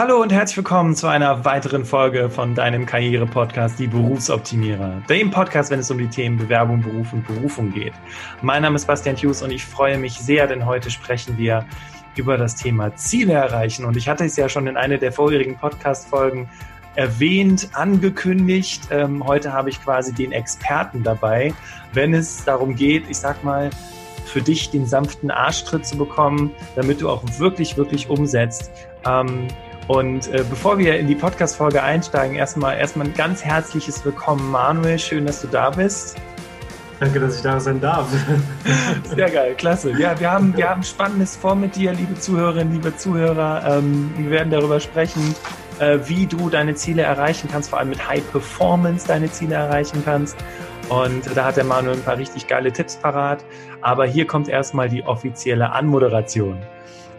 Hallo und herzlich willkommen zu einer weiteren Folge von deinem Karriere-Podcast, die Berufsoptimierer. Dem Podcast, wenn es um die Themen Bewerbung, Beruf und Berufung geht. Mein Name ist Bastian Hughes und ich freue mich sehr, denn heute sprechen wir über das Thema Ziele erreichen. Und ich hatte es ja schon in einer der vorherigen Podcast-Folgen erwähnt, angekündigt. Ähm, heute habe ich quasi den Experten dabei, wenn es darum geht, ich sag mal, für dich den sanften Arschtritt zu bekommen, damit du auch wirklich, wirklich umsetzt. Ähm, und äh, bevor wir in die Podcast-Folge einsteigen, erstmal, erstmal ein ganz herzliches Willkommen, Manuel. Schön, dass du da bist. Danke, dass ich da sein darf. Sehr geil, klasse. Ja, wir haben, wir haben Spannendes vor mit dir, liebe Zuhörerinnen, liebe Zuhörer. Ähm, wir werden darüber sprechen, äh, wie du deine Ziele erreichen kannst, vor allem mit High Performance deine Ziele erreichen kannst. Und da hat der Manuel ein paar richtig geile Tipps parat. Aber hier kommt erstmal die offizielle Anmoderation.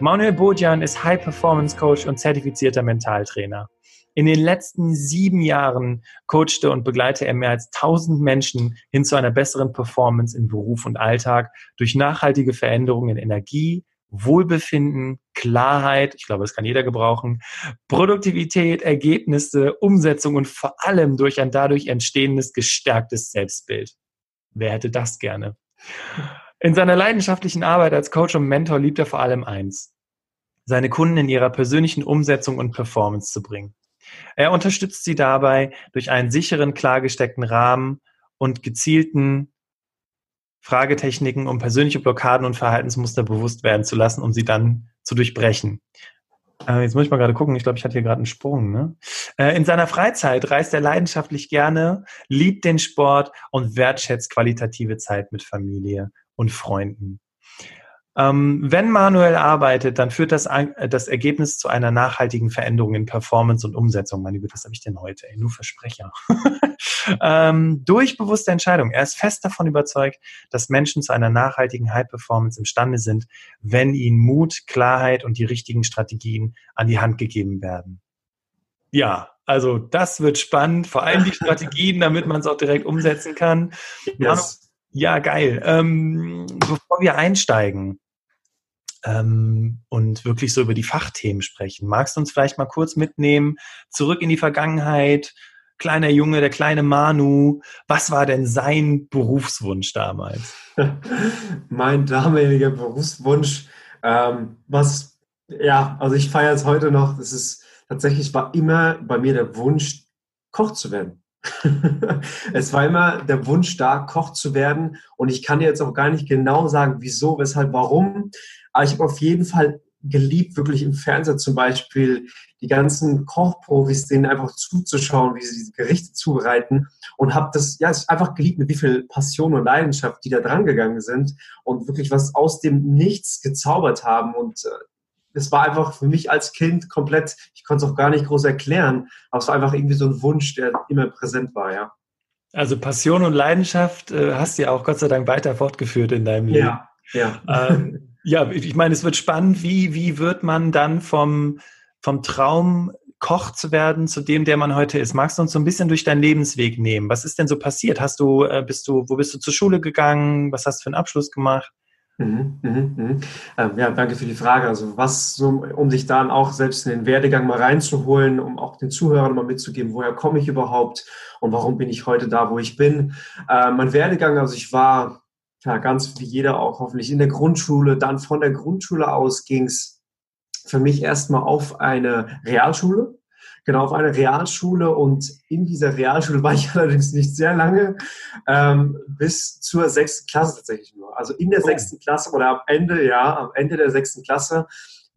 Manuel Bodjan ist High Performance Coach und zertifizierter Mentaltrainer. In den letzten sieben Jahren coachte und begleite er mehr als 1000 Menschen hin zu einer besseren Performance in Beruf und Alltag durch nachhaltige Veränderungen in Energie, Wohlbefinden, Klarheit, ich glaube, das kann jeder gebrauchen, Produktivität, Ergebnisse, Umsetzung und vor allem durch ein dadurch entstehendes gestärktes Selbstbild. Wer hätte das gerne? In seiner leidenschaftlichen Arbeit als Coach und Mentor liebt er vor allem eins, seine Kunden in ihrer persönlichen Umsetzung und Performance zu bringen. Er unterstützt sie dabei durch einen sicheren, klargesteckten Rahmen und gezielten Fragetechniken, um persönliche Blockaden und Verhaltensmuster bewusst werden zu lassen, um sie dann zu durchbrechen. Äh, jetzt muss ich mal gerade gucken, ich glaube, ich hatte hier gerade einen Sprung. Ne? Äh, in seiner Freizeit reist er leidenschaftlich gerne, liebt den Sport und wertschätzt qualitative Zeit mit Familie und Freunden. Ähm, wenn Manuel arbeitet, dann führt das, äh, das Ergebnis zu einer nachhaltigen Veränderung in Performance und Umsetzung. Meine Güte, was habe ich denn heute? Ey, nur Versprecher. ähm, durch bewusste Entscheidung. Er ist fest davon überzeugt, dass Menschen zu einer nachhaltigen High Performance imstande sind, wenn ihnen Mut, Klarheit und die richtigen Strategien an die Hand gegeben werden. Ja, also das wird spannend, vor allem die Strategien, damit man es auch direkt umsetzen kann. Yes. Ja, geil. Ähm, bevor wir einsteigen ähm, und wirklich so über die Fachthemen sprechen, magst du uns vielleicht mal kurz mitnehmen, zurück in die Vergangenheit, kleiner Junge, der kleine Manu, was war denn sein Berufswunsch damals? mein damaliger Berufswunsch, ähm, was, ja, also ich feiere es heute noch, das ist tatsächlich war immer bei mir der Wunsch, Koch zu werden. es war immer der Wunsch da, Koch zu werden. Und ich kann dir jetzt auch gar nicht genau sagen, wieso, weshalb, warum. Aber ich habe auf jeden Fall geliebt, wirklich im Fernseher zum Beispiel die ganzen Kochprofis, denen einfach zuzuschauen, wie sie diese Gerichte zubereiten und habe das ja einfach geliebt, mit wie viel Passion und Leidenschaft die da dran gegangen sind und wirklich was aus dem Nichts gezaubert haben und äh, es war einfach für mich als Kind komplett, ich konnte es auch gar nicht groß erklären, aber es war einfach irgendwie so ein Wunsch, der immer präsent war, ja. Also Passion und Leidenschaft äh, hast du ja auch Gott sei Dank weiter fortgeführt in deinem Leben. Ja, ja. Ähm, ja, ich meine, es wird spannend, wie, wie wird man dann vom, vom Traum Koch zu werden zu dem, der man heute ist. Magst du uns so ein bisschen durch deinen Lebensweg nehmen? Was ist denn so passiert? Hast du, äh, bist du, wo bist du zur Schule gegangen? Was hast du für einen Abschluss gemacht? Mhm, mhm, mhm. Ähm, ja, danke für die Frage. Also was, so, um sich dann auch selbst in den Werdegang mal reinzuholen, um auch den Zuhörern mal mitzugeben, woher komme ich überhaupt und warum bin ich heute da, wo ich bin. Äh, mein Werdegang, also ich war ja, ganz wie jeder auch hoffentlich in der Grundschule. Dann von der Grundschule aus ging es für mich erstmal auf eine Realschule genau auf eine Realschule und in dieser Realschule war ich allerdings nicht sehr lange, ähm, bis zur sechsten Klasse tatsächlich. Also in der oh. sechsten Klasse oder am Ende, ja, am Ende der sechsten Klasse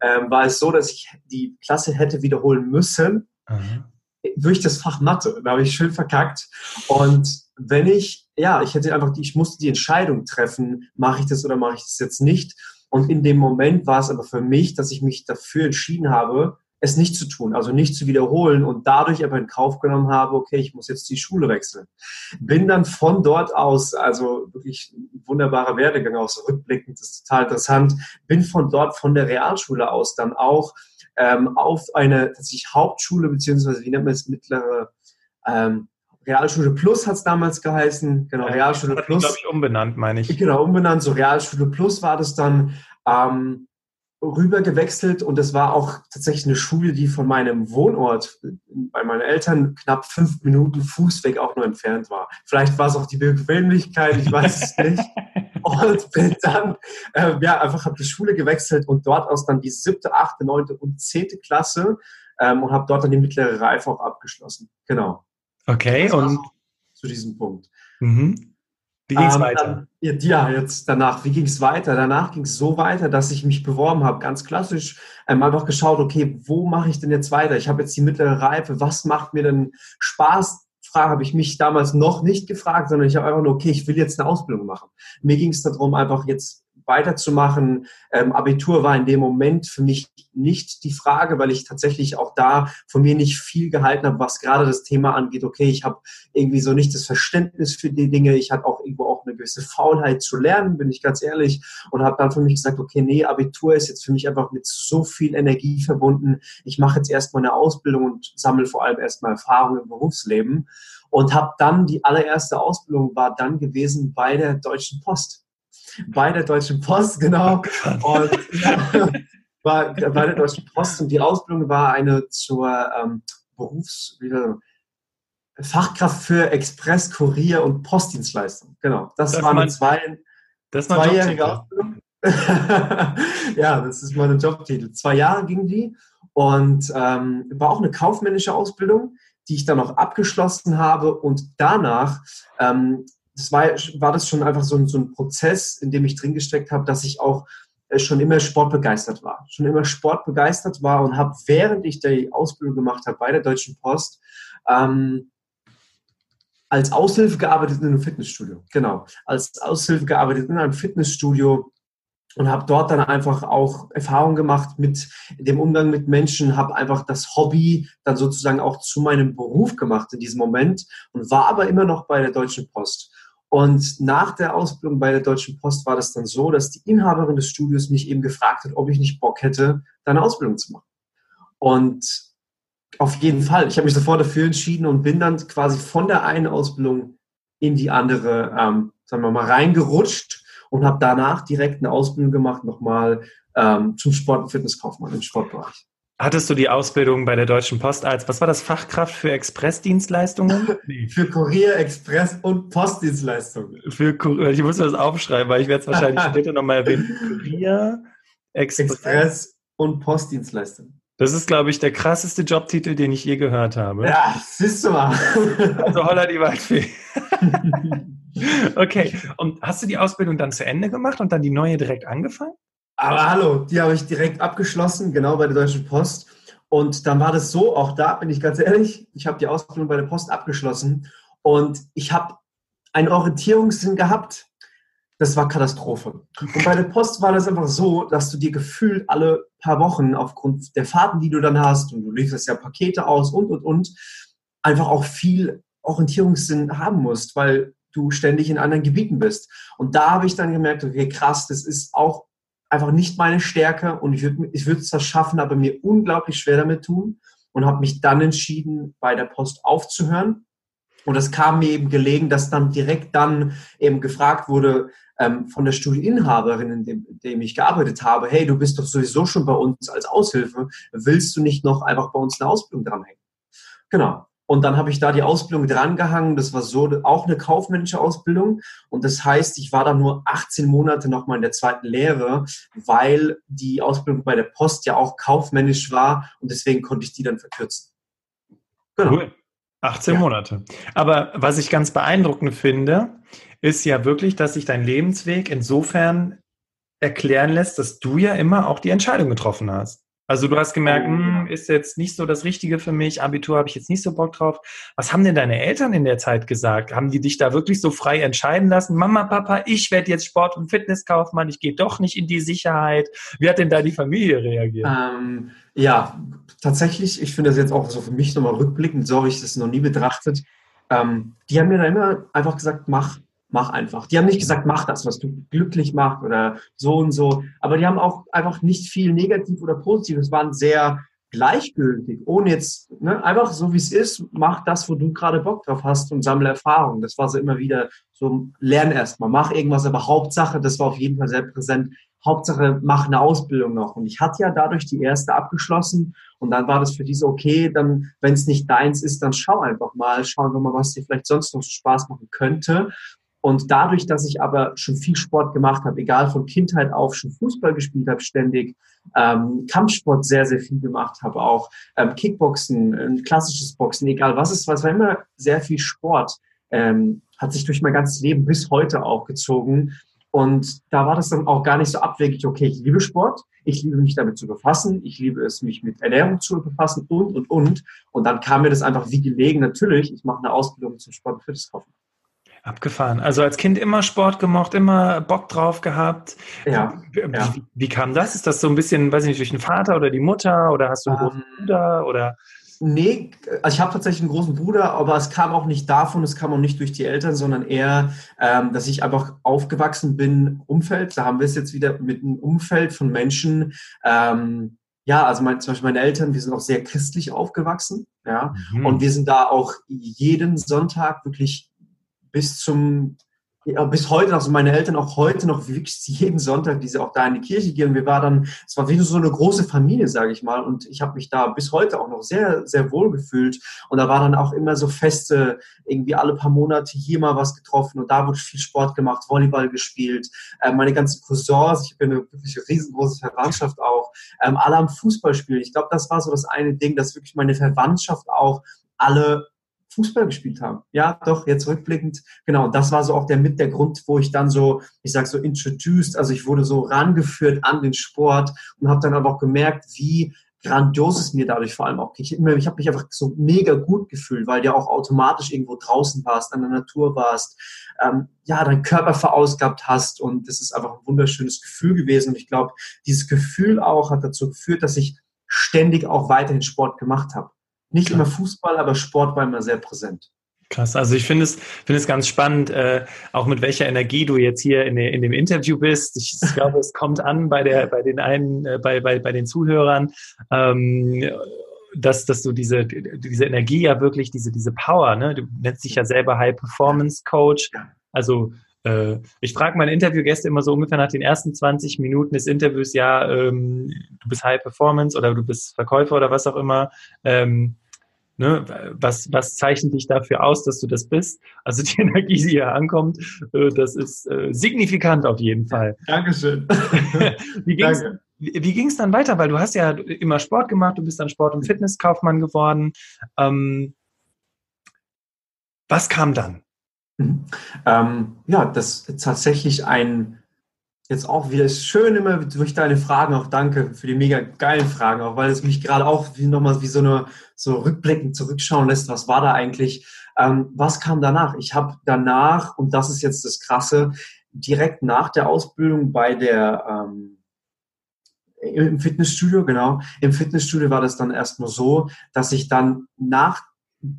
ähm, war es so, dass ich die Klasse hätte wiederholen müssen mhm. durch das Fach Mathe. Da habe ich schön verkackt und wenn ich, ja, ich hätte einfach, die, ich musste die Entscheidung treffen, mache ich das oder mache ich das jetzt nicht. Und in dem Moment war es aber für mich, dass ich mich dafür entschieden habe, es nicht zu tun, also nicht zu wiederholen und dadurch aber in Kauf genommen habe, okay, ich muss jetzt die Schule wechseln. Bin dann von dort aus, also wirklich ein wunderbarer Werdegang aus, rückblickend, das ist total interessant, bin von dort, von der Realschule aus dann auch ähm, auf eine tatsächlich Hauptschule, beziehungsweise wie nennt man es, mittlere ähm, Realschule Plus hat es damals geheißen, genau, Realschule Plus. glaube ich, umbenannt, meine ich. Genau, umbenannt, so Realschule Plus war das dann. Ähm, rüber gewechselt und das war auch tatsächlich eine Schule, die von meinem Wohnort bei meinen Eltern knapp fünf Minuten Fußweg auch nur entfernt war. Vielleicht war es auch die Bequemlichkeit, ich weiß es nicht. Und bin dann äh, ja, einfach habe die Schule gewechselt und dort aus dann die siebte, achte, neunte und zehnte Klasse ähm, und habe dort dann die mittlere Reife auch abgeschlossen. Genau. Okay, und zu diesem Punkt. Mhm. Wie ging es ähm, weiter? Dann, ja, jetzt danach, wie ging es weiter? Danach ging es so weiter, dass ich mich beworben habe, ganz klassisch, ähm, einfach geschaut, okay, wo mache ich denn jetzt weiter? Ich habe jetzt die mittlere Reife, was macht mir denn Spaß? Frage habe ich mich damals noch nicht gefragt, sondern ich habe einfach nur, okay, ich will jetzt eine Ausbildung machen. Mir ging es darum, einfach jetzt weiterzumachen. Ähm, Abitur war in dem Moment für mich nicht die Frage, weil ich tatsächlich auch da von mir nicht viel gehalten habe, was gerade das Thema angeht. Okay, ich habe irgendwie so nicht das Verständnis für die Dinge. Ich hatte auch irgendwo auch eine gewisse Faulheit zu lernen, bin ich ganz ehrlich, und habe dann für mich gesagt, okay, nee, Abitur ist jetzt für mich einfach mit so viel Energie verbunden. Ich mache jetzt erstmal eine Ausbildung und sammle vor allem erstmal Erfahrung im Berufsleben und habe dann die allererste Ausbildung war dann gewesen bei der Deutschen Post bei der Deutschen Post, genau. Und war bei der Deutschen Post und die Ausbildung war eine zur ähm, Berufs Fachkraft für Express, Kurier und Postdienstleistung. Genau, das, das war eine zwei, das zweijährige Ausbildung. ja, das ist mein Jobtitel. Zwei Jahre ging die und ähm, war auch eine kaufmännische Ausbildung, die ich dann auch abgeschlossen habe und danach ähm, das war, war das schon einfach so ein, so ein Prozess, in dem ich drin gesteckt habe, dass ich auch äh, schon immer sportbegeistert war. Schon immer sportbegeistert war und habe, während ich die Ausbildung gemacht habe bei der Deutschen Post, ähm, als Aushilfe gearbeitet in einem Fitnessstudio. Genau. Als Aushilfe gearbeitet in einem Fitnessstudio und habe dort dann einfach auch Erfahrung gemacht mit dem Umgang mit Menschen, habe einfach das Hobby dann sozusagen auch zu meinem Beruf gemacht in diesem Moment und war aber immer noch bei der Deutschen Post. Und nach der Ausbildung bei der Deutschen Post war das dann so, dass die Inhaberin des Studios mich eben gefragt hat, ob ich nicht Bock hätte, da eine Ausbildung zu machen. Und auf jeden Fall, ich habe mich sofort dafür entschieden und bin dann quasi von der einen Ausbildung in die andere, ähm, sagen wir mal, reingerutscht und habe danach direkt eine Ausbildung gemacht, nochmal ähm, zum Sport- und Fitnesskaufmann im Sportbereich. Hattest du die Ausbildung bei der Deutschen Post als, was war das, Fachkraft für Expressdienstleistungen? Nee. für Kurier, Express und Postdienstleistungen. Für, ich muss das aufschreiben, weil ich werde es wahrscheinlich später nochmal erwähnen. Kurier, Express, Express und Postdienstleistungen. Das ist, glaube ich, der krasseste Jobtitel, den ich je gehört habe. Ja, siehst du mal. Also holla die Waldfee. okay, und hast du die Ausbildung dann zu Ende gemacht und dann die neue direkt angefangen? Aber hallo, die habe ich direkt abgeschlossen, genau bei der Deutschen Post. Und dann war das so, auch da bin ich ganz ehrlich, ich habe die Ausbildung bei der Post abgeschlossen und ich habe einen Orientierungssinn gehabt. Das war Katastrophe. Und bei der Post war das einfach so, dass du dir gefühlt alle paar Wochen aufgrund der Fahrten, die du dann hast, und du lieferst ja Pakete aus und, und, und, einfach auch viel Orientierungssinn haben musst, weil du ständig in anderen Gebieten bist. Und da habe ich dann gemerkt, okay, krass, das ist auch einfach nicht meine Stärke und ich würde ich würde es zwar schaffen, aber mir unglaublich schwer damit tun und habe mich dann entschieden, bei der Post aufzuhören. Und es kam mir eben gelegen, dass dann direkt dann eben gefragt wurde ähm, von der Studieninhaberin, in dem, in dem ich gearbeitet habe, hey, du bist doch sowieso schon bei uns als Aushilfe, willst du nicht noch einfach bei uns eine Ausbildung dranhängen? Genau. Und dann habe ich da die Ausbildung drangehangen. Das war so auch eine kaufmännische Ausbildung. Und das heißt, ich war da nur 18 Monate nochmal in der zweiten Lehre, weil die Ausbildung bei der Post ja auch kaufmännisch war. Und deswegen konnte ich die dann verkürzen. Genau. Cool. 18 ja. Monate. Aber was ich ganz beeindruckend finde, ist ja wirklich, dass sich dein Lebensweg insofern erklären lässt, dass du ja immer auch die Entscheidung getroffen hast. Also du hast gemerkt, hm, ist jetzt nicht so das Richtige für mich, Abitur habe ich jetzt nicht so Bock drauf. Was haben denn deine Eltern in der Zeit gesagt? Haben die dich da wirklich so frei entscheiden lassen? Mama, Papa, ich werde jetzt Sport- und Fitnesskaufmann, ich gehe doch nicht in die Sicherheit. Wie hat denn da die Familie reagiert? Ähm, ja, tatsächlich, ich finde das jetzt auch so für mich nochmal rückblickend, so habe ich das noch nie betrachtet. Ähm, die haben mir da immer einfach gesagt, mach, mach einfach. Die haben nicht gesagt, mach das, was du glücklich macht oder so und so. Aber die haben auch einfach nicht viel negativ oder positiv. Es waren sehr gleichgültig, ohne jetzt, ne, einfach so wie es ist, mach das, wo du gerade Bock drauf hast und sammle Erfahrung. Das war so immer wieder so, lern erstmal, mach irgendwas, aber Hauptsache, das war auf jeden Fall sehr präsent, Hauptsache, mach eine Ausbildung noch. Und ich hatte ja dadurch die erste abgeschlossen und dann war das für diese okay, dann, wenn es nicht deins ist, dann schau einfach mal, schauen wir mal, was dir vielleicht sonst noch Spaß machen könnte. Und dadurch, dass ich aber schon viel Sport gemacht habe, egal von Kindheit auf, schon Fußball gespielt habe ständig, ähm, Kampfsport sehr, sehr viel gemacht habe, auch ähm, Kickboxen, ein klassisches Boxen, egal was es war, es war immer sehr viel Sport, ähm, hat sich durch mein ganzes Leben bis heute auch gezogen. Und da war das dann auch gar nicht so abwegig, okay, ich liebe Sport, ich liebe mich damit zu befassen, ich liebe es, mich mit Ernährung zu befassen und, und, und. Und dann kam mir das einfach wie gelegen, natürlich, ich mache eine Ausbildung zum Sport- und Fitnesskaufmann. Abgefahren. Also als Kind immer Sport gemocht, immer Bock drauf gehabt. Ja. Wie, ja. wie, wie kam das? Ist das so ein bisschen, weiß ich nicht, durch den Vater oder die Mutter oder hast du einen großen ähm, Bruder oder? Nee, also ich habe tatsächlich einen großen Bruder, aber es kam auch nicht davon, es kam auch nicht durch die Eltern, sondern eher, ähm, dass ich einfach aufgewachsen bin, Umfeld, da haben wir es jetzt wieder mit einem Umfeld von Menschen, ähm, ja, also mein, zum Beispiel meine Eltern, wir sind auch sehr christlich aufgewachsen, ja, mhm. und wir sind da auch jeden Sonntag wirklich bis zum bis heute, also meine Eltern auch heute noch wirklich jeden Sonntag, die sie auch da in die Kirche gehen. Wir waren dann, es war wie so eine große Familie, sage ich mal. Und ich habe mich da bis heute auch noch sehr, sehr wohl gefühlt. Und da war dann auch immer so Feste, irgendwie alle paar Monate hier mal was getroffen. Und da wurde viel Sport gemacht, Volleyball gespielt. Ähm, meine ganzen Cousins, ich bin eine wirklich riesengroße Verwandtschaft auch, ähm, alle am Fußball spielen. Ich glaube, das war so das eine Ding, dass wirklich meine Verwandtschaft auch alle Fußball gespielt haben. Ja, doch, jetzt rückblickend, genau, das war so auch der mit der Grund, wo ich dann so, ich sag so introduced, also ich wurde so rangeführt an den Sport und habe dann aber auch gemerkt, wie grandios es mir dadurch vor allem auch Ich, ich habe mich einfach so mega gut gefühlt, weil du ja auch automatisch irgendwo draußen warst, an der Natur warst, ähm, ja, deinen Körper verausgabt hast und das ist einfach ein wunderschönes Gefühl gewesen und ich glaube, dieses Gefühl auch hat dazu geführt, dass ich ständig auch weiterhin Sport gemacht habe. Nicht Klar. immer Fußball, aber Sport war immer sehr präsent. Krass, also ich finde es, finde es ganz spannend, äh, auch mit welcher Energie du jetzt hier in, in dem Interview bist. Ich, glaube, es kommt an bei der, bei den einen, äh, bei, bei, bei den Zuhörern, ähm, dass, dass du diese, diese Energie ja wirklich, diese, diese Power, ne? Du nennst dich ja selber High Performance Coach. Also äh, ich frage meine Interviewgäste immer so ungefähr nach den ersten 20 Minuten des Interviews, ja, ähm, du bist High Performance oder du bist Verkäufer oder was auch immer. Ähm, Ne, was, was zeichnet dich dafür aus, dass du das bist? Also die Energie, die hier ankommt, äh, das ist äh, signifikant auf jeden Fall. Dankeschön. wie ging es wie ging's dann weiter? Weil du hast ja immer Sport gemacht, du bist dann Sport- und Fitnesskaufmann geworden. Ähm, was kam dann? Mhm. Ähm, ja, das ist tatsächlich ein jetzt auch wieder schön immer durch deine Fragen auch danke für die mega geilen Fragen auch, weil es mich gerade auch wie nochmal wie so eine so rückblickend zurückschauen lässt, was war da eigentlich, ähm, was kam danach? Ich habe danach, und das ist jetzt das Krasse, direkt nach der Ausbildung bei der ähm, im Fitnessstudio, genau, im Fitnessstudio war das dann erst nur so, dass ich dann nach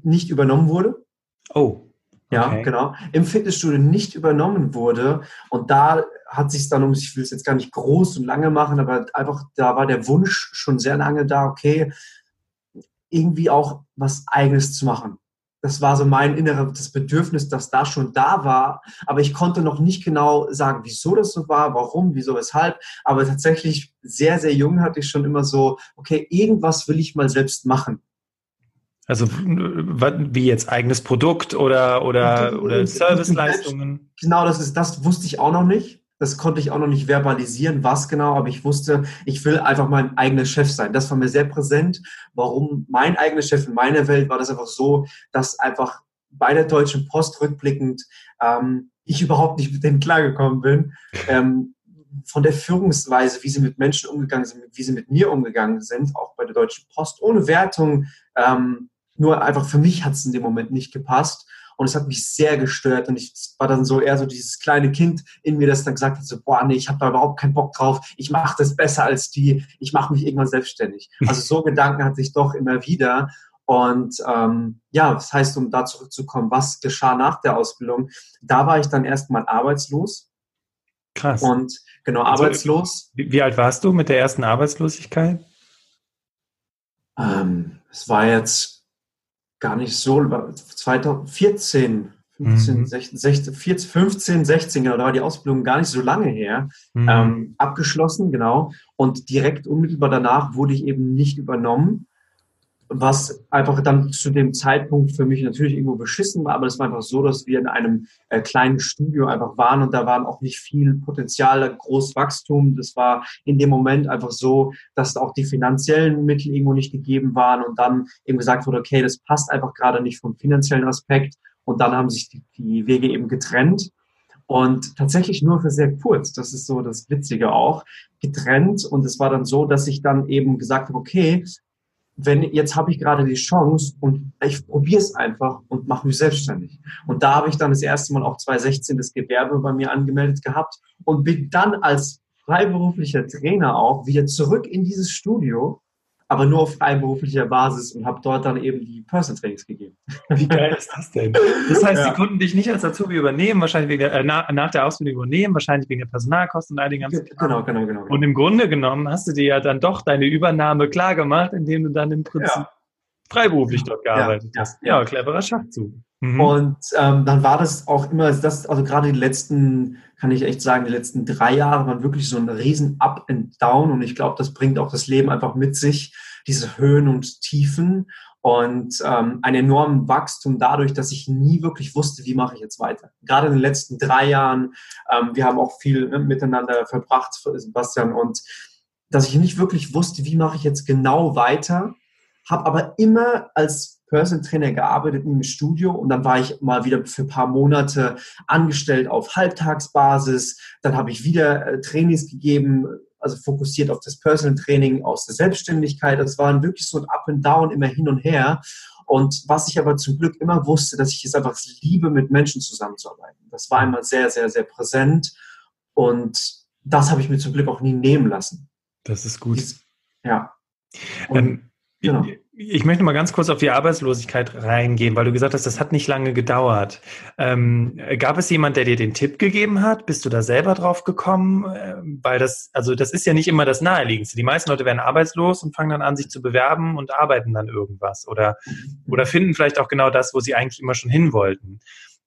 nicht übernommen wurde. Oh. Ja, okay. genau. Im Fitnessstudio nicht übernommen wurde. Und da hat sich dann um, ich will es jetzt gar nicht groß und lange machen, aber einfach, da war der Wunsch schon sehr lange da, okay, irgendwie auch was Eigenes zu machen. Das war so mein inneres Bedürfnis, das da schon da war. Aber ich konnte noch nicht genau sagen, wieso das so war, warum, wieso, weshalb. Aber tatsächlich sehr, sehr jung hatte ich schon immer so, okay, irgendwas will ich mal selbst machen. Also wie jetzt eigenes Produkt oder, oder, oder Serviceleistungen? Genau, das ist, das wusste ich auch noch nicht. Das konnte ich auch noch nicht verbalisieren, was genau, aber ich wusste, ich will einfach mein eigener Chef sein. Das war mir sehr präsent. Warum mein eigener Chef in meiner Welt war das einfach so, dass einfach bei der Deutschen Post rückblickend ähm, ich überhaupt nicht mit denen klargekommen bin. Ähm, von der Führungsweise, wie sie mit Menschen umgegangen sind, wie sie mit mir umgegangen sind, auch bei der Deutschen Post, ohne Wertung. Ähm, nur einfach für mich hat es in dem Moment nicht gepasst. Und es hat mich sehr gestört. Und ich war dann so eher so dieses kleine Kind in mir, das dann gesagt hat, so, boah, nee, ich habe da überhaupt keinen Bock drauf. Ich mache das besser als die. Ich mache mich irgendwann selbstständig. Also so Gedanken hatte ich doch immer wieder. Und ähm, ja, das heißt, um da zurückzukommen, was geschah nach der Ausbildung? Da war ich dann erstmal arbeitslos. Krass. Und genau, also, arbeitslos. Wie, alt warst du mit der ersten Arbeitslosigkeit? Ähm, es war jetzt gar nicht so, 2014, 15, mhm. 16, 16, 14, 15, 16, genau, da war die Ausbildung gar nicht so lange her, mhm. ähm, abgeschlossen, genau. Und direkt unmittelbar danach wurde ich eben nicht übernommen was einfach dann zu dem Zeitpunkt für mich natürlich irgendwo beschissen war, aber es war einfach so, dass wir in einem äh, kleinen Studio einfach waren und da waren auch nicht viel Potenzial, groß Wachstum. Das war in dem Moment einfach so, dass auch die finanziellen Mittel irgendwo nicht gegeben waren und dann eben gesagt wurde, okay, das passt einfach gerade nicht vom finanziellen Aspekt und dann haben sich die, die Wege eben getrennt. Und tatsächlich nur für sehr kurz, das ist so das Witzige auch, getrennt. Und es war dann so, dass ich dann eben gesagt habe, okay, wenn jetzt habe ich gerade die Chance und ich probiere es einfach und mache mich selbstständig. Und da habe ich dann das erste Mal auch 2016 das Gewerbe bei mir angemeldet gehabt und bin dann als freiberuflicher Trainer auch wieder zurück in dieses Studio aber nur auf freiberuflicher Basis und habe dort dann eben die Personal Trainings gegeben. Wie geil ist das denn? Das heißt, ja. die konnten dich nicht als Azubi übernehmen, wahrscheinlich wegen der, äh, nach, nach, der Ausbildung übernehmen, wahrscheinlich wegen der Personalkosten und all den ganzen Genau, genau, genau. Und im Grunde genommen hast du dir ja dann doch deine Übernahme klar gemacht, indem du dann im Prinzip ja. freiberuflich dort gearbeitet ja, hast. Ja, cleverer Schachzug. Mhm. Und ähm, dann war das auch immer, das, also gerade die letzten, kann ich echt sagen, die letzten drei Jahre waren wirklich so ein riesen Up and Down und ich glaube, das bringt auch das Leben einfach mit sich, diese Höhen und Tiefen und ähm, ein enormen Wachstum dadurch, dass ich nie wirklich wusste, wie mache ich jetzt weiter. Gerade in den letzten drei Jahren, ähm, wir haben auch viel ne, miteinander verbracht, Sebastian, und dass ich nicht wirklich wusste, wie mache ich jetzt genau weiter, habe aber immer als Personal Trainer gearbeitet im Studio und dann war ich mal wieder für ein paar Monate angestellt auf Halbtagsbasis. Dann habe ich wieder äh, Trainings gegeben, also fokussiert auf das Personal Training aus der Selbstständigkeit. Das war wirklich so ein Up and Down, immer hin und her. Und was ich aber zum Glück immer wusste, dass ich es einfach liebe, mit Menschen zusammenzuarbeiten. Das war immer sehr, sehr, sehr präsent. Und das habe ich mir zum Glück auch nie nehmen lassen. Das ist gut. Ja. Und, ähm, genau. Ich möchte mal ganz kurz auf die Arbeitslosigkeit reingehen, weil du gesagt hast, das hat nicht lange gedauert. Ähm, gab es jemand, der dir den Tipp gegeben hat? Bist du da selber drauf gekommen? Ähm, weil das, also das ist ja nicht immer das Naheliegendste. Die meisten Leute werden arbeitslos und fangen dann an, sich zu bewerben und arbeiten dann irgendwas oder, oder finden vielleicht auch genau das, wo sie eigentlich immer schon hin wollten.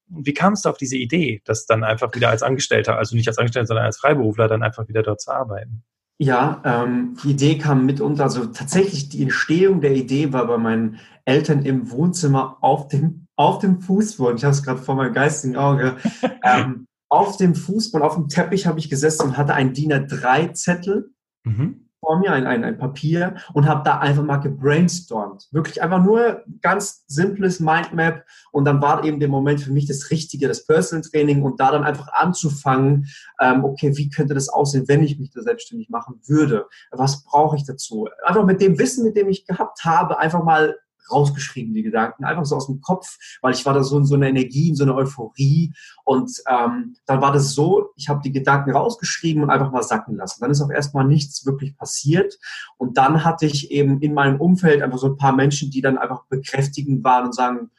Wie kamst du auf diese Idee, das dann einfach wieder als Angestellter, also nicht als Angestellter, sondern als Freiberufler dann einfach wieder dort zu arbeiten? Ja, ähm, die Idee kam mitunter, also tatsächlich die Entstehung der Idee war bei meinen Eltern im Wohnzimmer auf dem, auf dem Fußboden. Ich habe es gerade vor meinem geistigen Auge. ähm, auf dem Fußboden, auf dem Teppich habe ich gesessen und hatte einen DIN A3-Zettel. Mhm vor mir, ein, ein, ein Papier und habe da einfach mal gebrainstormt. Wirklich einfach nur ganz simples Mindmap und dann war eben der Moment für mich das Richtige, das Personal Training und da dann einfach anzufangen, ähm, okay, wie könnte das aussehen, wenn ich mich da selbstständig machen würde? Was brauche ich dazu? Einfach mit dem Wissen, mit dem ich gehabt habe, einfach mal rausgeschrieben, die Gedanken, einfach so aus dem Kopf, weil ich war da so in so einer Energie, in so einer Euphorie. Und ähm, dann war das so, ich habe die Gedanken rausgeschrieben und einfach mal sacken lassen. Dann ist auch erstmal nichts wirklich passiert. Und dann hatte ich eben in meinem Umfeld einfach so ein paar Menschen, die dann einfach bekräftigend waren und sagen,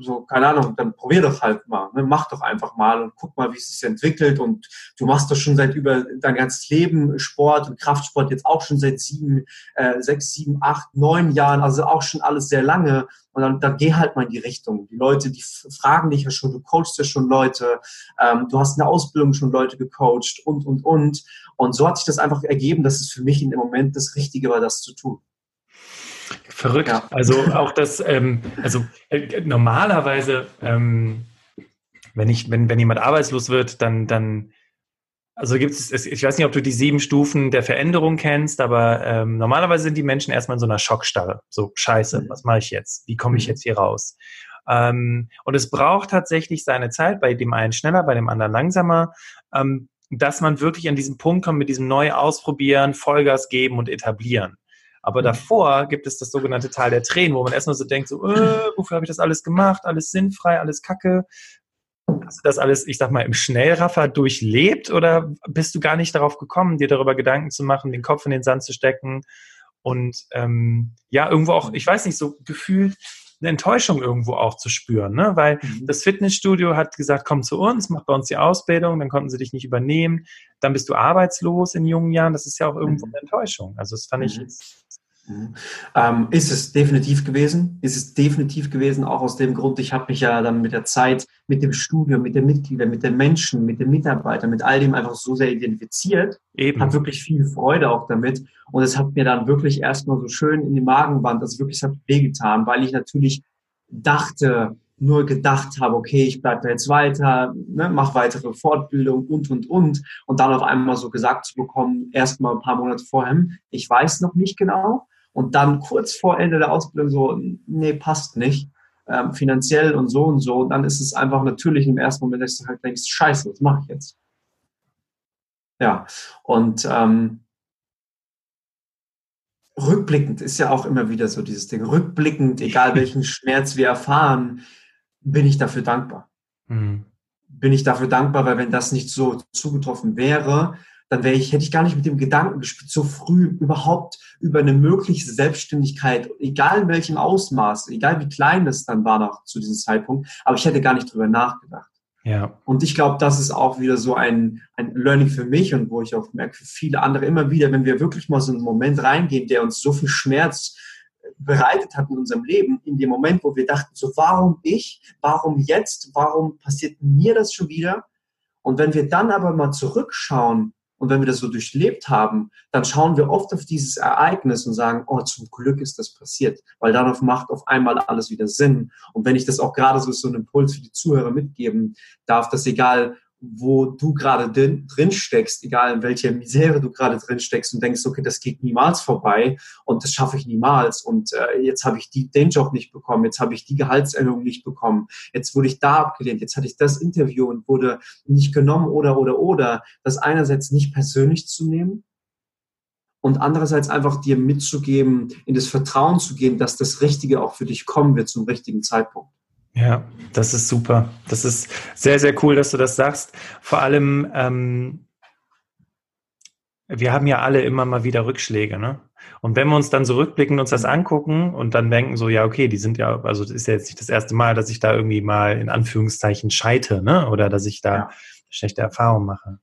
so, keine Ahnung, dann probier doch halt mal, ne? mach doch einfach mal und guck mal, wie es sich entwickelt. Und du machst doch schon seit über dein ganzes Leben Sport und Kraftsport jetzt auch schon seit sieben, äh, sechs, sieben, acht, neun Jahren, also auch schon alles sehr lange. Und dann, dann geh halt mal in die Richtung. Die Leute, die fragen dich ja schon, du coachst ja schon Leute, ähm, du hast eine Ausbildung schon Leute gecoacht und, und, und. Und so hat sich das einfach ergeben, dass es für mich in dem Moment das Richtige war, das zu tun. Verrückt. Ja. Also auch das, ähm, also äh, normalerweise, ähm, wenn ich, wenn, wenn jemand arbeitslos wird, dann, dann, also gibt es, ich weiß nicht, ob du die sieben Stufen der Veränderung kennst, aber ähm, normalerweise sind die Menschen erstmal in so einer Schockstarre. So, scheiße, mhm. was mache ich jetzt? Wie komme ich mhm. jetzt hier raus? Ähm, und es braucht tatsächlich seine Zeit, bei dem einen schneller, bei dem anderen langsamer, ähm, dass man wirklich an diesen Punkt kommt mit diesem neu ausprobieren, Vollgas geben und etablieren. Aber davor gibt es das sogenannte Tal der Tränen, wo man erstmal so denkt, so, äh, wofür habe ich das alles gemacht? Alles sinnfrei, alles Kacke. Hast du das alles, ich sag mal, im Schnellraffer durchlebt oder bist du gar nicht darauf gekommen, dir darüber Gedanken zu machen, den Kopf in den Sand zu stecken und ähm, ja, irgendwo auch, ich weiß nicht, so gefühlt eine Enttäuschung irgendwo auch zu spüren, ne? weil mhm. das Fitnessstudio hat gesagt, komm zu uns, mach bei uns die Ausbildung, dann konnten sie dich nicht übernehmen, dann bist du arbeitslos in jungen Jahren, das ist ja auch irgendwo mhm. eine Enttäuschung. Also das fand mhm. ich Mhm. Ähm, ist es definitiv gewesen, ist es definitiv gewesen, auch aus dem Grund, ich habe mich ja dann mit der Zeit, mit dem Studium, mit den Mitgliedern, mit den Menschen, mit den Mitarbeitern, mit all dem einfach so sehr identifiziert, Eben. habe wirklich viel Freude auch damit und es hat mir dann wirklich erstmal so schön in die Magenwand, also wirklich, es hat wehgetan, weil ich natürlich dachte, nur gedacht habe, okay, ich bleibe da jetzt weiter, ne, mache weitere Fortbildung und, und, und. Und dann auf einmal so gesagt zu bekommen, erst mal ein paar Monate vorher, ich weiß noch nicht genau, und dann kurz vor Ende der Ausbildung so, nee, passt nicht, ähm, finanziell und so und so, und dann ist es einfach natürlich im ersten Moment, dass du halt denkst, scheiße, was mache ich jetzt? Ja, und ähm, rückblickend ist ja auch immer wieder so dieses Ding, rückblickend, egal welchen Schmerz wir erfahren, bin ich dafür dankbar. Mhm. Bin ich dafür dankbar, weil wenn das nicht so zugetroffen wäre, dann wäre ich, hätte ich gar nicht mit dem Gedanken gespielt, so früh überhaupt über eine mögliche Selbstständigkeit, egal in welchem Ausmaß, egal wie klein das dann war noch zu diesem Zeitpunkt, aber ich hätte gar nicht drüber nachgedacht. Ja. Und ich glaube, das ist auch wieder so ein, ein Learning für mich und wo ich auch merke, für viele andere immer wieder, wenn wir wirklich mal so einen Moment reingehen, der uns so viel Schmerz bereitet hat in unserem Leben, in dem Moment, wo wir dachten, so warum ich, warum jetzt, warum passiert mir das schon wieder? Und wenn wir dann aber mal zurückschauen und wenn wir das so durchlebt haben, dann schauen wir oft auf dieses Ereignis und sagen, oh, zum Glück ist das passiert, weil darauf macht auf einmal alles wieder Sinn. Und wenn ich das auch gerade so, so einen Impuls für die Zuhörer mitgeben darf, dass egal, wo du gerade drin steckst, egal in welcher Misere du gerade drin steckst und denkst, okay, das geht niemals vorbei und das schaffe ich niemals und äh, jetzt habe ich die, den Job nicht bekommen, jetzt habe ich die Gehaltserhöhung nicht bekommen, jetzt wurde ich da abgelehnt, jetzt hatte ich das Interview und wurde nicht genommen oder oder oder, das einerseits nicht persönlich zu nehmen und andererseits einfach dir mitzugeben, in das Vertrauen zu gehen, dass das Richtige auch für dich kommen wird zum richtigen Zeitpunkt. Ja, das ist super. Das ist sehr, sehr cool, dass du das sagst. Vor allem, ähm, wir haben ja alle immer mal wieder Rückschläge, ne? Und wenn wir uns dann so rückblickend uns das mhm. angucken und dann denken so, ja, okay, die sind ja, also das ist ja jetzt nicht das erste Mal, dass ich da irgendwie mal in Anführungszeichen scheite, ne? Oder dass ich da ja. schlechte Erfahrungen mache.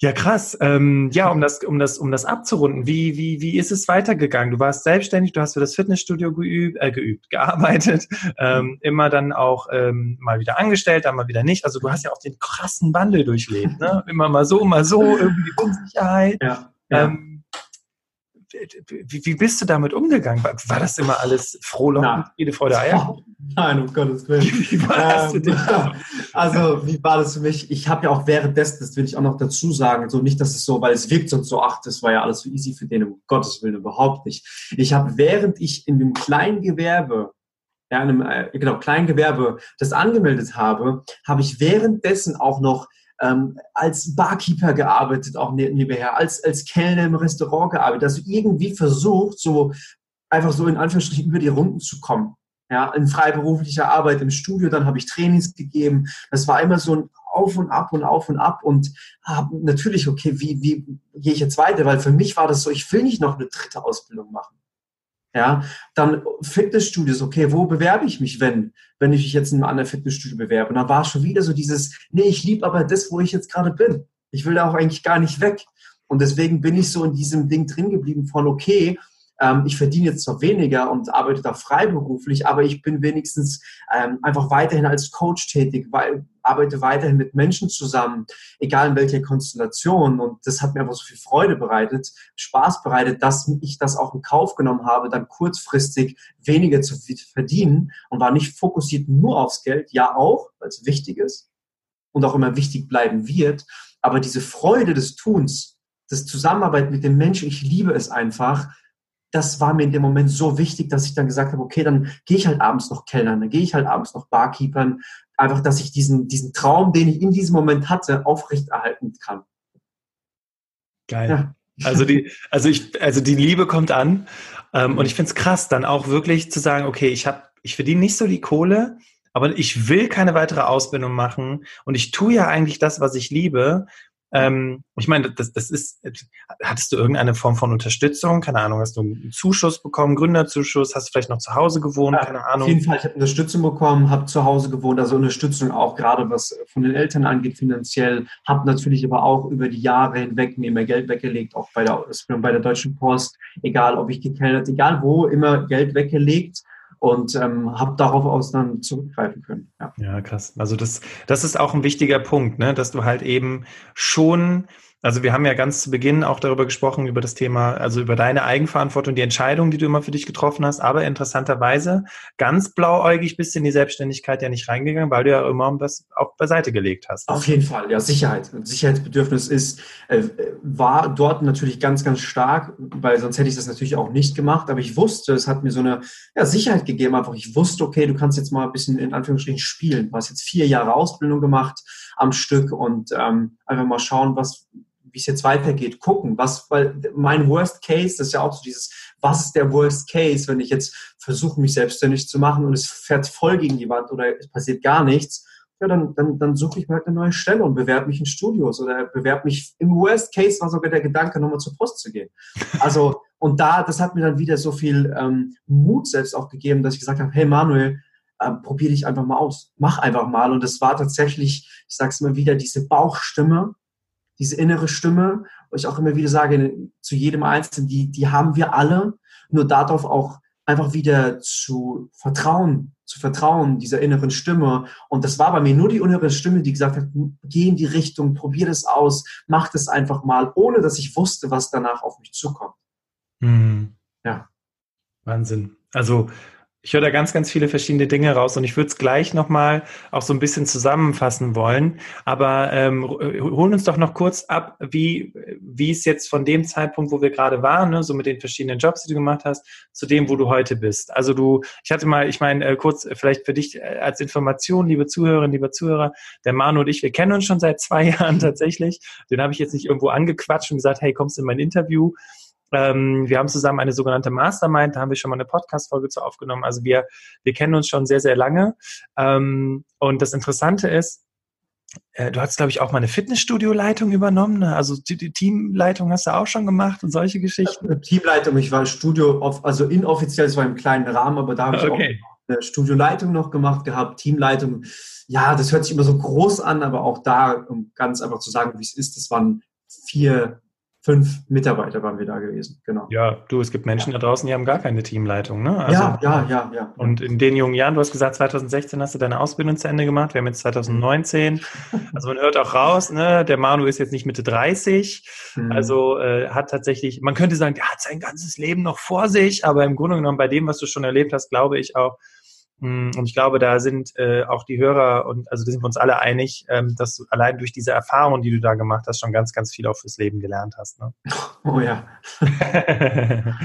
Ja, krass. Ähm, ja, um das, um das, um das abzurunden, wie, wie, wie ist es weitergegangen? Du warst selbstständig, du hast für das Fitnessstudio geübt, äh, geübt, gearbeitet, ähm, immer dann auch ähm, mal wieder angestellt, dann mal wieder nicht. Also du hast ja auch den krassen Wandel durchlebt, ne? Immer mal so, mal so, irgendwie Unsicherheit. Ja, ja. Ähm, wie, wie bist du damit umgegangen? War, war das immer alles frohlockend, Friede, Freude, Eier? Nein, um Gottes Willen. Wie war das für dich? Ähm, also, wie war das für mich? Ich habe ja auch währenddessen, das will ich auch noch dazu sagen, so nicht, dass es so, weil es wirkt sonst so, ach, das war ja alles so easy für den, um Gottes Willen überhaupt nicht. Ich habe, während ich in dem kleinen Gewerbe ja, in einem, äh, genau, Kleingewerbe das angemeldet habe, habe ich währenddessen auch noch ähm, als Barkeeper gearbeitet, auch ne-, nebenher, als, als Kellner im Restaurant gearbeitet, du irgendwie versucht, so einfach so in Anführungsstrichen über die Runden zu kommen. Ja, in freiberuflicher Arbeit im Studio, dann habe ich Trainings gegeben. Das war immer so ein Auf und Ab und Auf und Ab und ah, natürlich, okay, wie, wie gehe ich jetzt weiter? Weil für mich war das so, ich will nicht noch eine dritte Ausbildung machen. Ja, dann Fitnessstudios, okay, wo bewerbe ich mich, wenn, wenn ich mich jetzt in einem anderen Fitnessstudio bewerbe? Und dann war schon wieder so dieses, nee, ich liebe aber das, wo ich jetzt gerade bin. Ich will da auch eigentlich gar nicht weg. Und deswegen bin ich so in diesem Ding drin geblieben von, okay, ähm, ich verdiene jetzt zwar weniger und arbeite da freiberuflich, aber ich bin wenigstens ähm, einfach weiterhin als Coach tätig, weil arbeite weiterhin mit Menschen zusammen, egal in welcher Konstellation. Und das hat mir einfach so viel Freude bereitet, Spaß bereitet, dass ich das auch in Kauf genommen habe, dann kurzfristig weniger zu verdienen und war nicht fokussiert nur aufs Geld, ja auch, weil es wichtig ist und auch immer wichtig bleiben wird. Aber diese Freude des Tuns, das Zusammenarbeit mit den Menschen, ich liebe es einfach, das war mir in dem Moment so wichtig, dass ich dann gesagt habe, okay, dann gehe ich halt abends noch Kellnern, dann gehe ich halt abends noch Barkeepern, einfach, dass ich diesen, diesen Traum, den ich in diesem Moment hatte, aufrechterhalten kann. Geil. Ja. Also die, also ich, also die Liebe kommt an. Ähm, und ich finde es krass, dann auch wirklich zu sagen, okay, ich habe, ich verdiene nicht so die Kohle, aber ich will keine weitere Ausbildung machen und ich tue ja eigentlich das, was ich liebe. Ähm, ich meine, das, das ist, hattest du irgendeine Form von Unterstützung? Keine Ahnung, hast du einen Zuschuss bekommen, Gründerzuschuss? Hast du vielleicht noch zu Hause gewohnt? Keine Ahnung. Auf jeden Fall, ich habe Unterstützung bekommen, habe zu Hause gewohnt, also Unterstützung auch gerade was von den Eltern angeht finanziell, habe natürlich aber auch über die Jahre hinweg mir mehr Geld weggelegt, auch bei der, bei der Deutschen Post, egal ob ich gekellert, egal wo, immer Geld weggelegt und ähm, habe darauf aus dann zurückgreifen können. Ja. ja, krass. Also das, das ist auch ein wichtiger Punkt, ne? dass du halt eben schon also wir haben ja ganz zu Beginn auch darüber gesprochen, über das Thema, also über deine Eigenverantwortung, die Entscheidung, die du immer für dich getroffen hast, aber interessanterweise ganz blauäugig bist du in die Selbstständigkeit ja nicht reingegangen, weil du ja immer das auch beiseite gelegt hast. Auf jeden Fall, ja, Sicherheit. Sicherheitsbedürfnis ist, äh, war dort natürlich ganz, ganz stark, weil sonst hätte ich das natürlich auch nicht gemacht, aber ich wusste, es hat mir so eine ja, Sicherheit gegeben, einfach ich wusste, okay, du kannst jetzt mal ein bisschen in Anführungsstrichen spielen. Du hast jetzt vier Jahre Ausbildung gemacht am Stück und ähm, einfach mal schauen, was wie es jetzt weitergeht, gucken, was, weil mein Worst Case, das ist ja auch so dieses, was ist der Worst Case, wenn ich jetzt versuche, mich selbstständig zu machen und es fährt voll gegen die Wand oder es passiert gar nichts, ja, dann, dann, dann suche ich mir halt eine neue Stelle und bewerbe mich in Studios oder bewerbe mich, im Worst Case war sogar der Gedanke, nochmal zur Post zu gehen. Also, und da, das hat mir dann wieder so viel ähm, Mut selbst auch gegeben, dass ich gesagt habe, hey Manuel, äh, probier dich einfach mal aus, mach einfach mal. Und es war tatsächlich, ich es immer wieder, diese Bauchstimme, diese innere Stimme, wo ich auch immer wieder sage, zu jedem Einzelnen, die, die haben wir alle, nur darauf auch einfach wieder zu vertrauen, zu vertrauen, dieser inneren Stimme. Und das war bei mir nur die innere Stimme, die gesagt hat, geh in die Richtung, probier das aus, mach das einfach mal, ohne dass ich wusste, was danach auf mich zukommt. Mhm. Ja. Wahnsinn. Also ich höre da ganz, ganz viele verschiedene Dinge raus und ich würde es gleich nochmal auch so ein bisschen zusammenfassen wollen. Aber ähm, holen uns doch noch kurz ab, wie, wie es jetzt von dem Zeitpunkt, wo wir gerade waren, ne, so mit den verschiedenen Jobs, die du gemacht hast, zu dem, wo du heute bist. Also du, ich hatte mal, ich meine, äh, kurz äh, vielleicht für dich äh, als Information, liebe Zuhörerinnen, liebe Zuhörer, der Manu und ich, wir kennen uns schon seit zwei Jahren tatsächlich. Den habe ich jetzt nicht irgendwo angequatscht und gesagt, hey, kommst in mein Interview? Ähm, wir haben zusammen eine sogenannte Mastermind, da haben wir schon mal eine Podcast-Folge zu aufgenommen. Also wir, wir kennen uns schon sehr, sehr lange. Ähm, und das Interessante ist, äh, du hast, glaube ich, auch mal eine Fitnessstudio-Leitung übernommen. Ne? Also die, die, Teamleitung hast du auch schon gemacht und solche Geschichten. Teamleitung, ich war Studio, also inoffiziell, es war im kleinen Rahmen, aber da habe ich okay. auch eine Studioleitung noch gemacht gehabt, Teamleitung. Ja, das hört sich immer so groß an, aber auch da, um ganz einfach zu sagen, wie es ist, das waren vier fünf Mitarbeiter waren wir da gewesen, genau. Ja, du, es gibt Menschen da draußen, die haben gar keine Teamleitung, ne? Also, ja, ja, ja, ja. Und in den jungen Jahren, du hast gesagt, 2016 hast du deine Ausbildung zu Ende gemacht, wir haben jetzt 2019. Also man hört auch raus, ne, der Manu ist jetzt nicht Mitte 30, mhm. also äh, hat tatsächlich, man könnte sagen, der hat sein ganzes Leben noch vor sich, aber im Grunde genommen bei dem, was du schon erlebt hast, glaube ich auch, und ich glaube, da sind äh, auch die Hörer und also da sind wir uns alle einig, ähm, dass du allein durch diese Erfahrung, die du da gemacht hast, schon ganz, ganz viel auch fürs Leben gelernt hast. Ne? Oh ja.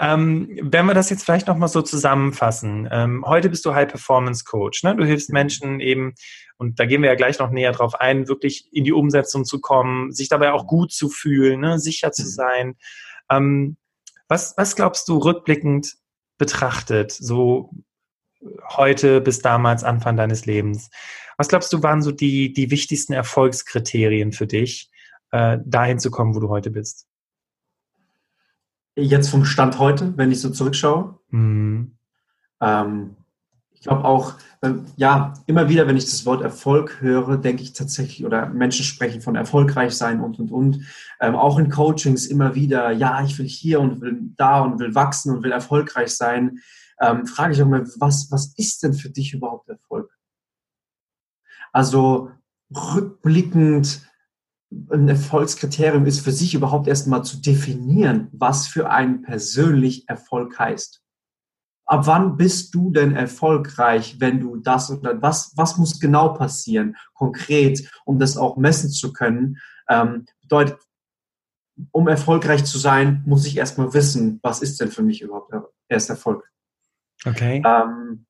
ähm, wenn wir das jetzt vielleicht nochmal so zusammenfassen. Ähm, heute bist du High Performance Coach. Ne? Du hilfst Menschen eben, und da gehen wir ja gleich noch näher drauf ein, wirklich in die Umsetzung zu kommen, sich dabei auch gut zu fühlen, ne? sicher zu mhm. sein. Ähm, was, was glaubst du rückblickend betrachtet, so heute bis damals Anfang deines Lebens. Was glaubst du, waren so die, die wichtigsten Erfolgskriterien für dich, äh, dahin zu kommen, wo du heute bist? Jetzt vom Stand heute, wenn ich so zurückschaue. Mhm. Ähm, ich glaube auch, äh, ja, immer wieder, wenn ich das Wort Erfolg höre, denke ich tatsächlich, oder Menschen sprechen von erfolgreich sein und, und, und. Ähm, auch in Coachings immer wieder, ja, ich will hier und will da und will wachsen und will erfolgreich sein ähm, frage ich auch mal, was, was ist denn für dich überhaupt Erfolg? Also rückblickend, ein Erfolgskriterium ist für sich überhaupt erstmal zu definieren, was für einen persönlich Erfolg heißt. Ab wann bist du denn erfolgreich, wenn du das oder was, was muss genau passieren, konkret, um das auch messen zu können? Ähm, bedeutet, um erfolgreich zu sein, muss ich erstmal wissen, was ist denn für mich überhaupt erst Erfolg? Okay. Ähm,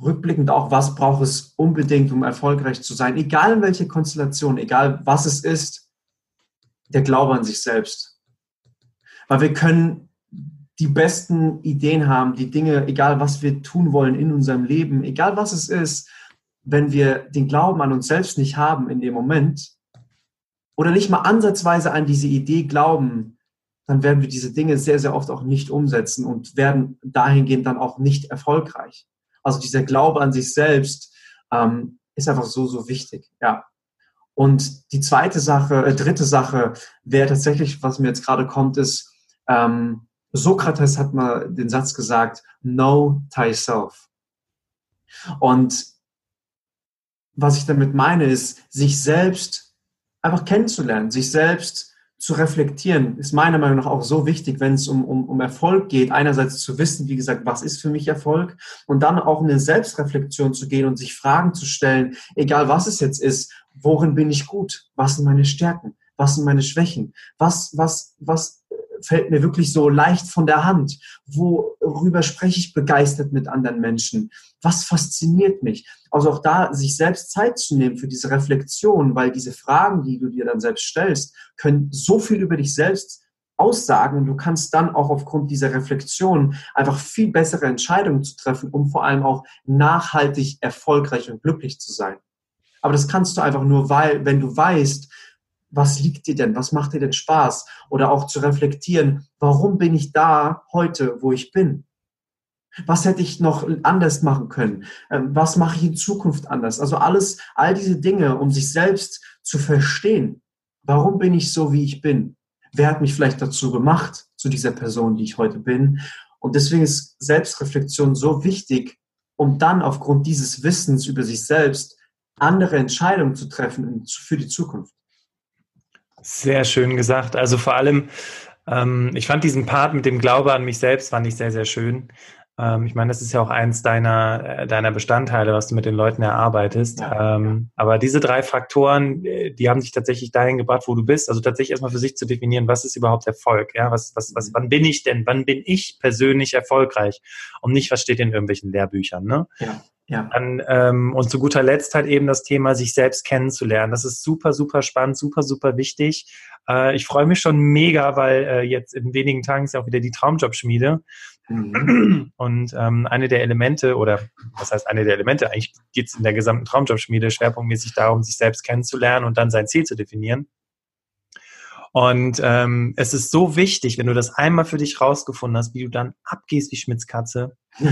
rückblickend auch, was braucht es unbedingt, um erfolgreich zu sein, egal in welcher Konstellation, egal was es ist, der Glaube an sich selbst. Weil wir können die besten Ideen haben, die Dinge, egal was wir tun wollen in unserem Leben, egal was es ist, wenn wir den Glauben an uns selbst nicht haben in dem Moment, oder nicht mal ansatzweise an diese Idee glauben, dann werden wir diese Dinge sehr, sehr oft auch nicht umsetzen und werden dahingehend dann auch nicht erfolgreich. Also dieser Glaube an sich selbst ähm, ist einfach so, so wichtig. Ja. Und die zweite Sache, äh, dritte Sache wäre tatsächlich, was mir jetzt gerade kommt, ist, ähm, Sokrates hat mal den Satz gesagt, know thyself. Und was ich damit meine, ist, sich selbst einfach kennenzulernen, sich selbst zu reflektieren, ist meiner Meinung nach auch so wichtig, wenn es um, um, um Erfolg geht. Einerseits zu wissen, wie gesagt, was ist für mich Erfolg und dann auch in eine Selbstreflexion zu gehen und sich Fragen zu stellen, egal was es jetzt ist, worin bin ich gut? Was sind meine Stärken? Was sind meine Schwächen? Was, was, was fällt mir wirklich so leicht von der Hand? Worüber spreche ich begeistert mit anderen Menschen? Was fasziniert mich? Also auch da sich selbst Zeit zu nehmen für diese Reflexion, weil diese Fragen, die du dir dann selbst stellst, können so viel über dich selbst aussagen und du kannst dann auch aufgrund dieser Reflexion einfach viel bessere Entscheidungen zu treffen, um vor allem auch nachhaltig erfolgreich und glücklich zu sein. Aber das kannst du einfach nur, weil, wenn du weißt, was liegt dir denn? Was macht dir denn Spaß? Oder auch zu reflektieren, warum bin ich da heute, wo ich bin? Was hätte ich noch anders machen können? Ähm, was mache ich in Zukunft anders? Also alles, all diese Dinge, um sich selbst zu verstehen. Warum bin ich so, wie ich bin? Wer hat mich vielleicht dazu gemacht, zu dieser Person, die ich heute bin? Und deswegen ist Selbstreflexion so wichtig, um dann aufgrund dieses Wissens über sich selbst andere Entscheidungen zu treffen für die Zukunft. Sehr schön gesagt. Also vor allem, ähm, ich fand diesen Part mit dem Glaube an mich selbst, fand ich sehr, sehr schön. Ähm, ich meine, das ist ja auch eins deiner, äh, deiner Bestandteile, was du mit den Leuten erarbeitest. Ja, ähm, ja. Aber diese drei Faktoren, äh, die haben dich tatsächlich dahin gebracht, wo du bist. Also tatsächlich erstmal für sich zu definieren, was ist überhaupt Erfolg? Ja, was, was, was, wann bin ich denn? Wann bin ich persönlich erfolgreich? Und nicht, was steht in irgendwelchen Lehrbüchern, ne? Ja. Ja. Dann, ähm, und zu guter Letzt halt eben das Thema, sich selbst kennenzulernen. Das ist super, super spannend, super, super wichtig. Äh, ich freue mich schon mega, weil äh, jetzt in wenigen Tagen ist ja auch wieder die Traumjobschmiede. Mhm. Und ähm, eine der Elemente, oder was heißt eine der Elemente, eigentlich geht es in der gesamten Traumjobschmiede schwerpunktmäßig darum, sich selbst kennenzulernen und dann sein Ziel zu definieren. Und ähm, es ist so wichtig, wenn du das einmal für dich rausgefunden hast, wie du dann abgehst wie Schmitz Katze.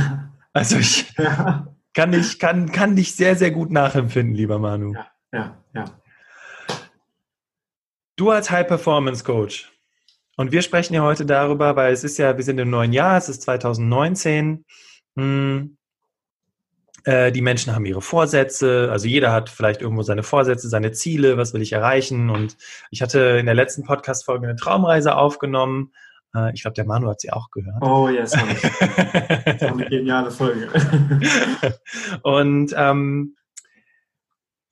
Also ich, ja. Kann ich, kann, kann dich sehr, sehr gut nachempfinden, lieber Manu. Ja, ja, ja. Du als High-Performance-Coach. Und wir sprechen ja heute darüber, weil es ist ja, wir sind im neuen Jahr, es ist 2019. Hm, äh, die Menschen haben ihre Vorsätze, also jeder hat vielleicht irgendwo seine Vorsätze, seine Ziele, was will ich erreichen. Und ich hatte in der letzten Podcast-Folge eine Traumreise aufgenommen äh, ich glaube, der Manu hat sie auch gehört. Oh, yes, habe ich. Das war eine geniale Folge. Und ähm,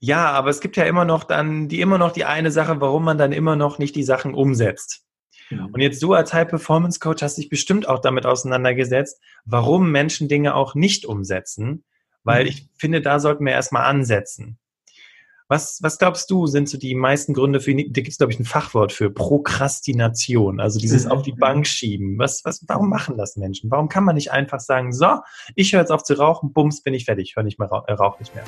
ja, aber es gibt ja immer noch dann die immer noch die eine Sache, warum man dann immer noch nicht die Sachen umsetzt. Ja. Und jetzt du als High Performance Coach hast dich bestimmt auch damit auseinandergesetzt, warum Menschen Dinge auch nicht umsetzen, weil mhm. ich finde, da sollten wir erstmal ansetzen. Was, was glaubst du, sind so die meisten Gründe für, da gibt es, glaube ich, ein Fachwort für Prokrastination, also dieses mhm. auf die Bank schieben. Was, was, warum machen das Menschen? Warum kann man nicht einfach sagen, so, ich höre jetzt auf zu rauchen, bums, bin ich fertig, höre nicht mehr, äh, rauche nicht mehr.